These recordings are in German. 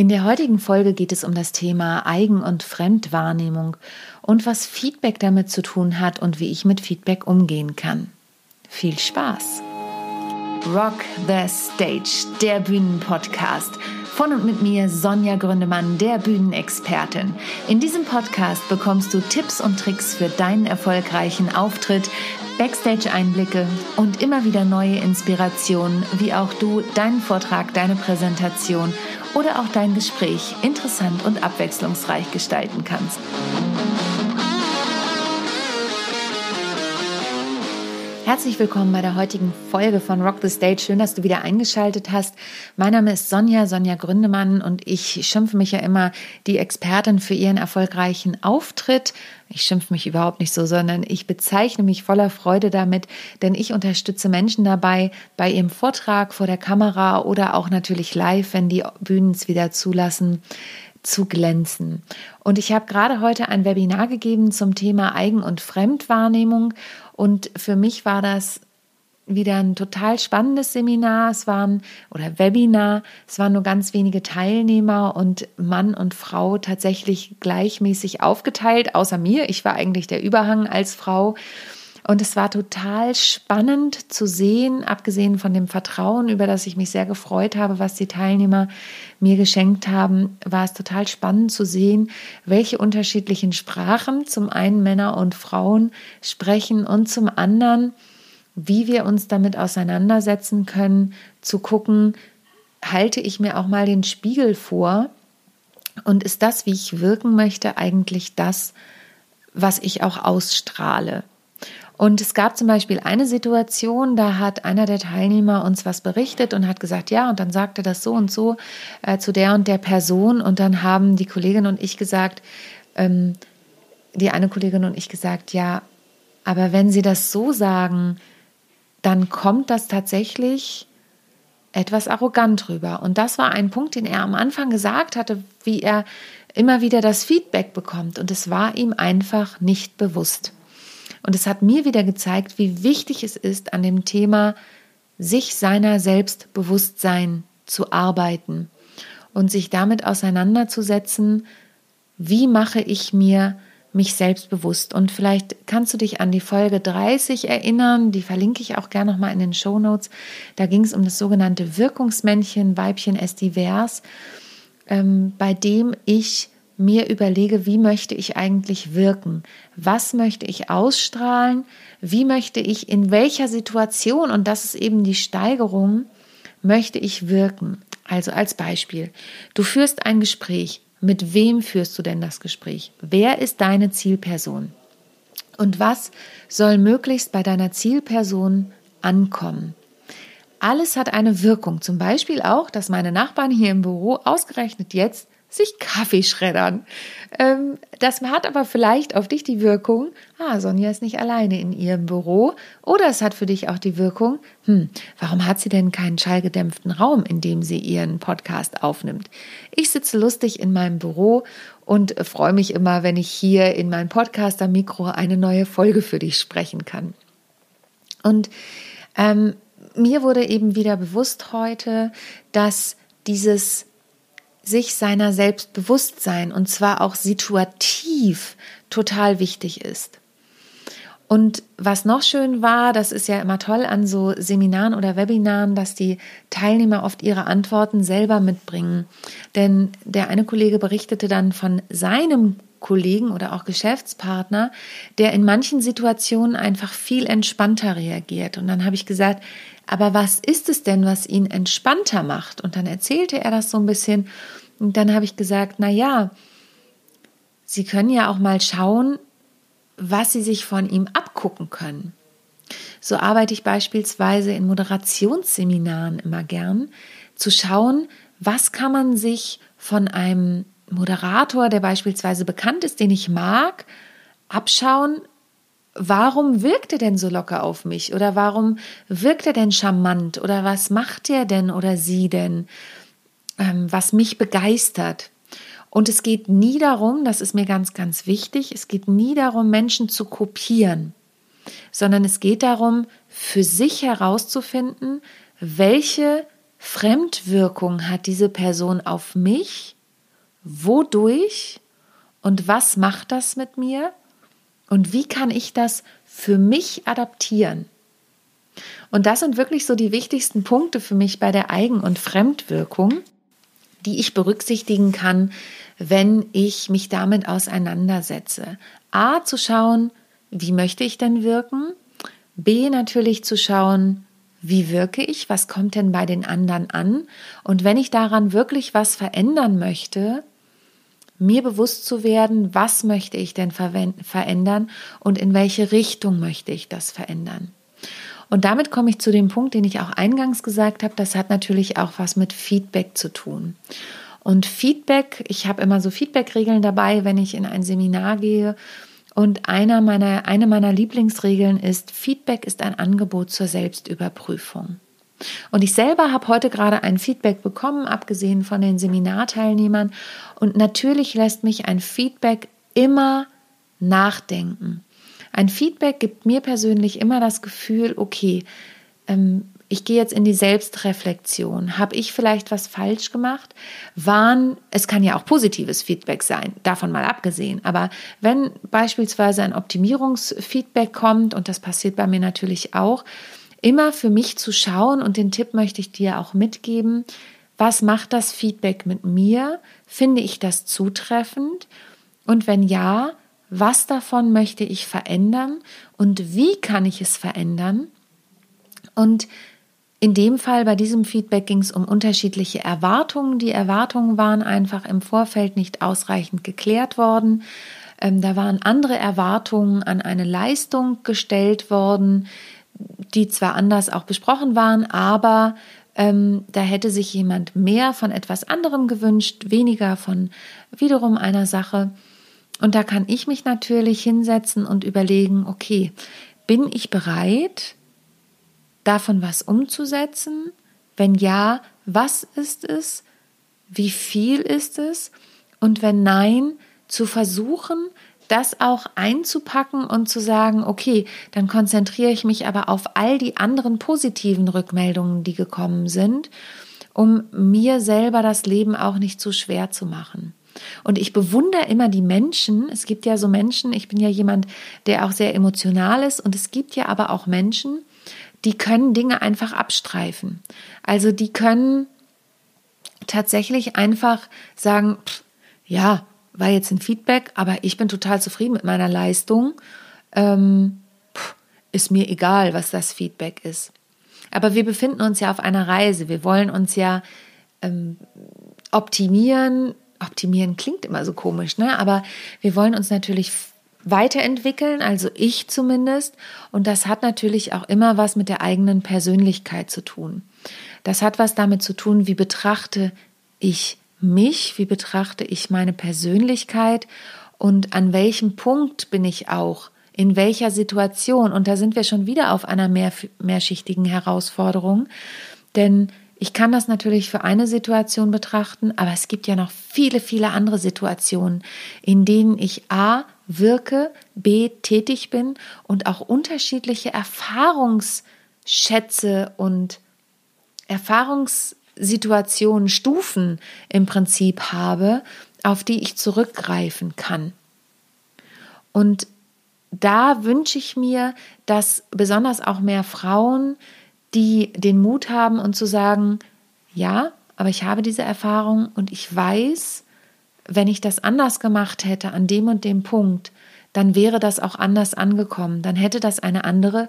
In der heutigen Folge geht es um das Thema Eigen- und Fremdwahrnehmung und was Feedback damit zu tun hat und wie ich mit Feedback umgehen kann. Viel Spaß! Rock the Stage, der Bühnenpodcast. Von und mit mir Sonja Gründemann, der Bühnenexpertin. In diesem Podcast bekommst du Tipps und Tricks für deinen erfolgreichen Auftritt, Backstage-Einblicke und immer wieder neue Inspirationen, wie auch du deinen Vortrag, deine Präsentation oder auch dein Gespräch interessant und abwechslungsreich gestalten kannst. Herzlich willkommen bei der heutigen Folge von Rock the Stage. Schön, dass du wieder eingeschaltet hast. Mein Name ist Sonja, Sonja Gründemann und ich schimpfe mich ja immer die Expertin für ihren erfolgreichen Auftritt. Ich schimpfe mich überhaupt nicht so, sondern ich bezeichne mich voller Freude damit, denn ich unterstütze Menschen dabei, bei ihrem Vortrag vor der Kamera oder auch natürlich live, wenn die Bühnen es wieder zulassen, zu glänzen. Und ich habe gerade heute ein Webinar gegeben zum Thema Eigen- und Fremdwahrnehmung und für mich war das wieder ein total spannendes Seminar. Es waren oder Webinar. Es waren nur ganz wenige Teilnehmer und Mann und Frau tatsächlich gleichmäßig aufgeteilt, außer mir. Ich war eigentlich der Überhang als Frau. Und es war total spannend zu sehen, abgesehen von dem Vertrauen, über das ich mich sehr gefreut habe, was die Teilnehmer mir geschenkt haben, war es total spannend zu sehen, welche unterschiedlichen Sprachen zum einen Männer und Frauen sprechen und zum anderen, wie wir uns damit auseinandersetzen können, zu gucken, halte ich mir auch mal den Spiegel vor und ist das, wie ich wirken möchte, eigentlich das, was ich auch ausstrahle. Und es gab zum Beispiel eine Situation, da hat einer der Teilnehmer uns was berichtet und hat gesagt, ja, und dann sagte das so und so äh, zu der und der Person. Und dann haben die Kollegin und ich gesagt, ähm, die eine Kollegin und ich gesagt, ja, aber wenn Sie das so sagen, dann kommt das tatsächlich etwas arrogant rüber. Und das war ein Punkt, den er am Anfang gesagt hatte, wie er immer wieder das Feedback bekommt. Und es war ihm einfach nicht bewusst. Und es hat mir wieder gezeigt, wie wichtig es ist, an dem Thema sich seiner Selbstbewusstsein zu arbeiten und sich damit auseinanderzusetzen, wie mache ich mir mich selbstbewusst. Und vielleicht kannst du dich an die Folge 30 erinnern, die verlinke ich auch gerne nochmal in den Show Notes. Da ging es um das sogenannte Wirkungsmännchen, Weibchen S divers, ähm, bei dem ich mir überlege, wie möchte ich eigentlich wirken? Was möchte ich ausstrahlen? Wie möchte ich in welcher Situation, und das ist eben die Steigerung, möchte ich wirken? Also als Beispiel, du führst ein Gespräch. Mit wem führst du denn das Gespräch? Wer ist deine Zielperson? Und was soll möglichst bei deiner Zielperson ankommen? Alles hat eine Wirkung. Zum Beispiel auch, dass meine Nachbarn hier im Büro ausgerechnet jetzt sich Kaffee schreddern. Ähm, das hat aber vielleicht auf dich die Wirkung, ah, Sonja ist nicht alleine in ihrem Büro. Oder es hat für dich auch die Wirkung, hm, warum hat sie denn keinen schallgedämpften Raum, in dem sie ihren Podcast aufnimmt? Ich sitze lustig in meinem Büro und freue mich immer, wenn ich hier in meinem Podcaster-Mikro eine neue Folge für dich sprechen kann. Und ähm, mir wurde eben wieder bewusst heute, dass dieses sich seiner selbst bewusst sein und zwar auch situativ total wichtig ist. Und was noch schön war, das ist ja immer toll an so Seminaren oder Webinaren, dass die Teilnehmer oft ihre Antworten selber mitbringen. Denn der eine Kollege berichtete dann von seinem Kollegen oder auch Geschäftspartner, der in manchen Situationen einfach viel entspannter reagiert. Und dann habe ich gesagt, aber was ist es denn, was ihn entspannter macht? Und dann erzählte er das so ein bisschen. Und dann habe ich gesagt, na ja, Sie können ja auch mal schauen, was Sie sich von ihm abgucken können. So arbeite ich beispielsweise in Moderationsseminaren immer gern, zu schauen, was kann man sich von einem Moderator, der beispielsweise bekannt ist, den ich mag, abschauen, warum wirkt er denn so locker auf mich oder warum wirkt er denn charmant oder was macht er denn oder sie denn? Ähm, was mich begeistert. Und es geht nie darum, das ist mir ganz, ganz wichtig, es geht nie darum, Menschen zu kopieren, sondern es geht darum, für sich herauszufinden, welche Fremdwirkung hat diese Person auf mich? Wodurch? Und was macht das mit mir? Und wie kann ich das für mich adaptieren? Und das sind wirklich so die wichtigsten Punkte für mich bei der Eigen- und Fremdwirkung, die ich berücksichtigen kann, wenn ich mich damit auseinandersetze. A, zu schauen, wie möchte ich denn wirken? B, natürlich zu schauen, wie wirke ich? Was kommt denn bei den anderen an? Und wenn ich daran wirklich was verändern möchte, mir bewusst zu werden, was möchte ich denn verändern und in welche Richtung möchte ich das verändern. Und damit komme ich zu dem Punkt, den ich auch eingangs gesagt habe, das hat natürlich auch was mit Feedback zu tun. Und Feedback, ich habe immer so Feedback-Regeln dabei, wenn ich in ein Seminar gehe. Und einer meiner, eine meiner Lieblingsregeln ist, Feedback ist ein Angebot zur Selbstüberprüfung. Und ich selber habe heute gerade ein Feedback bekommen, abgesehen von den Seminarteilnehmern. Und natürlich lässt mich ein Feedback immer nachdenken. Ein Feedback gibt mir persönlich immer das Gefühl, okay, ähm, ich gehe jetzt in die Selbstreflexion. Habe ich vielleicht was falsch gemacht? Waren, es kann ja auch positives Feedback sein, davon mal abgesehen. Aber wenn beispielsweise ein Optimierungsfeedback kommt, und das passiert bei mir natürlich auch, immer für mich zu schauen, und den Tipp möchte ich dir auch mitgeben, was macht das Feedback mit mir? Finde ich das zutreffend? Und wenn ja, was davon möchte ich verändern und wie kann ich es verändern? Und in dem Fall, bei diesem Feedback ging es um unterschiedliche Erwartungen. Die Erwartungen waren einfach im Vorfeld nicht ausreichend geklärt worden. Ähm, da waren andere Erwartungen an eine Leistung gestellt worden, die zwar anders auch besprochen waren, aber ähm, da hätte sich jemand mehr von etwas anderem gewünscht, weniger von wiederum einer Sache. Und da kann ich mich natürlich hinsetzen und überlegen, okay, bin ich bereit, davon was umzusetzen? Wenn ja, was ist es? Wie viel ist es? Und wenn nein, zu versuchen, das auch einzupacken und zu sagen, okay, dann konzentriere ich mich aber auf all die anderen positiven Rückmeldungen, die gekommen sind, um mir selber das Leben auch nicht zu schwer zu machen. Und ich bewundere immer die Menschen. Es gibt ja so Menschen, ich bin ja jemand, der auch sehr emotional ist. Und es gibt ja aber auch Menschen, die können Dinge einfach abstreifen. Also die können tatsächlich einfach sagen, pff, ja, war jetzt ein Feedback, aber ich bin total zufrieden mit meiner Leistung. Ähm, pff, ist mir egal, was das Feedback ist. Aber wir befinden uns ja auf einer Reise. Wir wollen uns ja ähm, optimieren, optimieren klingt immer so komisch, ne? Aber wir wollen uns natürlich weiterentwickeln, also ich zumindest. Und das hat natürlich auch immer was mit der eigenen Persönlichkeit zu tun. Das hat was damit zu tun, wie betrachte ich mich, wie betrachte ich meine Persönlichkeit und an welchem Punkt bin ich auch, in welcher Situation. Und da sind wir schon wieder auf einer mehr, mehrschichtigen Herausforderung. Denn ich kann das natürlich für eine Situation betrachten, aber es gibt ja noch viele, viele andere Situationen, in denen ich A wirke, B tätig bin und auch unterschiedliche Erfahrungsschätze und Erfahrungssituationen, Stufen im Prinzip habe, auf die ich zurückgreifen kann. Und da wünsche ich mir, dass besonders auch mehr Frauen die den Mut haben und zu sagen, ja, aber ich habe diese Erfahrung und ich weiß, wenn ich das anders gemacht hätte an dem und dem Punkt, dann wäre das auch anders angekommen, dann hätte das eine andere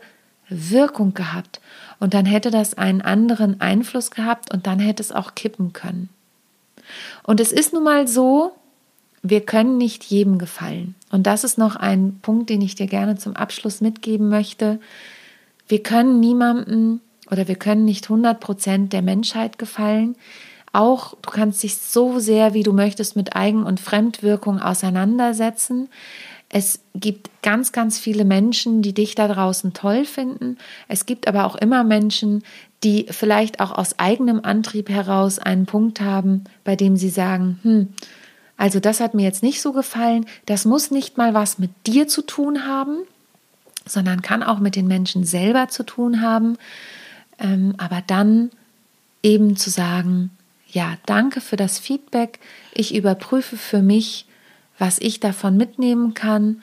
Wirkung gehabt und dann hätte das einen anderen Einfluss gehabt und dann hätte es auch kippen können. Und es ist nun mal so, wir können nicht jedem gefallen. Und das ist noch ein Punkt, den ich dir gerne zum Abschluss mitgeben möchte. Wir können niemandem oder wir können nicht 100 Prozent der Menschheit gefallen. Auch du kannst dich so sehr, wie du möchtest, mit Eigen- und Fremdwirkung auseinandersetzen. Es gibt ganz, ganz viele Menschen, die dich da draußen toll finden. Es gibt aber auch immer Menschen, die vielleicht auch aus eigenem Antrieb heraus einen Punkt haben, bei dem sie sagen, hm, also das hat mir jetzt nicht so gefallen. Das muss nicht mal was mit dir zu tun haben, sondern kann auch mit den Menschen selber zu tun haben. Ähm, aber dann eben zu sagen, ja, danke für das Feedback. Ich überprüfe für mich, was ich davon mitnehmen kann.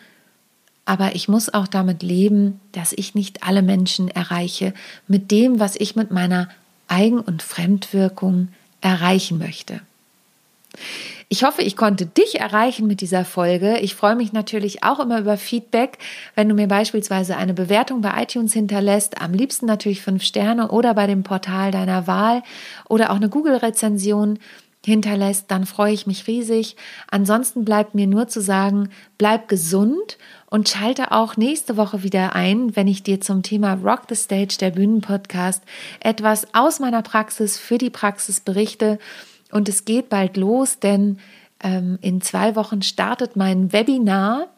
Aber ich muss auch damit leben, dass ich nicht alle Menschen erreiche mit dem, was ich mit meiner Eigen- und Fremdwirkung erreichen möchte. Ich hoffe, ich konnte dich erreichen mit dieser Folge. Ich freue mich natürlich auch immer über Feedback, wenn du mir beispielsweise eine Bewertung bei iTunes hinterlässt, am liebsten natürlich fünf Sterne oder bei dem Portal deiner Wahl oder auch eine Google-Rezension hinterlässt, dann freue ich mich riesig. Ansonsten bleibt mir nur zu sagen, bleib gesund und schalte auch nächste Woche wieder ein, wenn ich dir zum Thema Rock the Stage, der Bühnenpodcast, etwas aus meiner Praxis für die Praxis berichte. Und es geht bald los, denn ähm, in zwei Wochen startet mein Webinar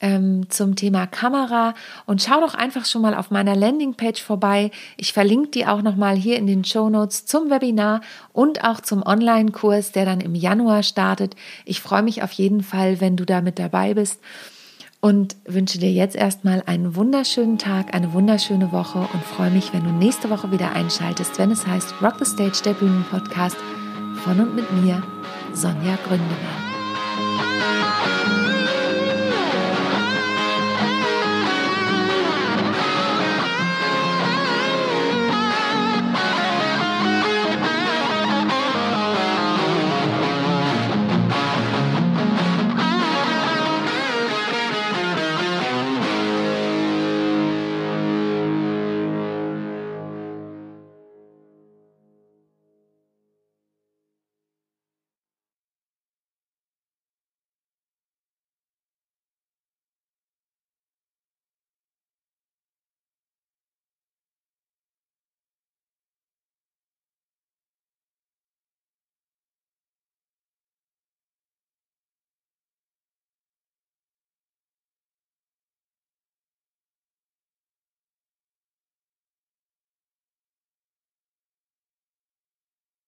ähm, zum Thema Kamera und schau doch einfach schon mal auf meiner Landingpage vorbei. Ich verlinke die auch nochmal hier in den Show Notes zum Webinar und auch zum Online-Kurs, der dann im Januar startet. Ich freue mich auf jeden Fall, wenn du da mit dabei bist und wünsche dir jetzt erstmal einen wunderschönen Tag, eine wunderschöne Woche und freue mich, wenn du nächste Woche wieder einschaltest, wenn es heißt Rock the Stage, der Bühnenpodcast von und mit mir, Sonja Gründemann.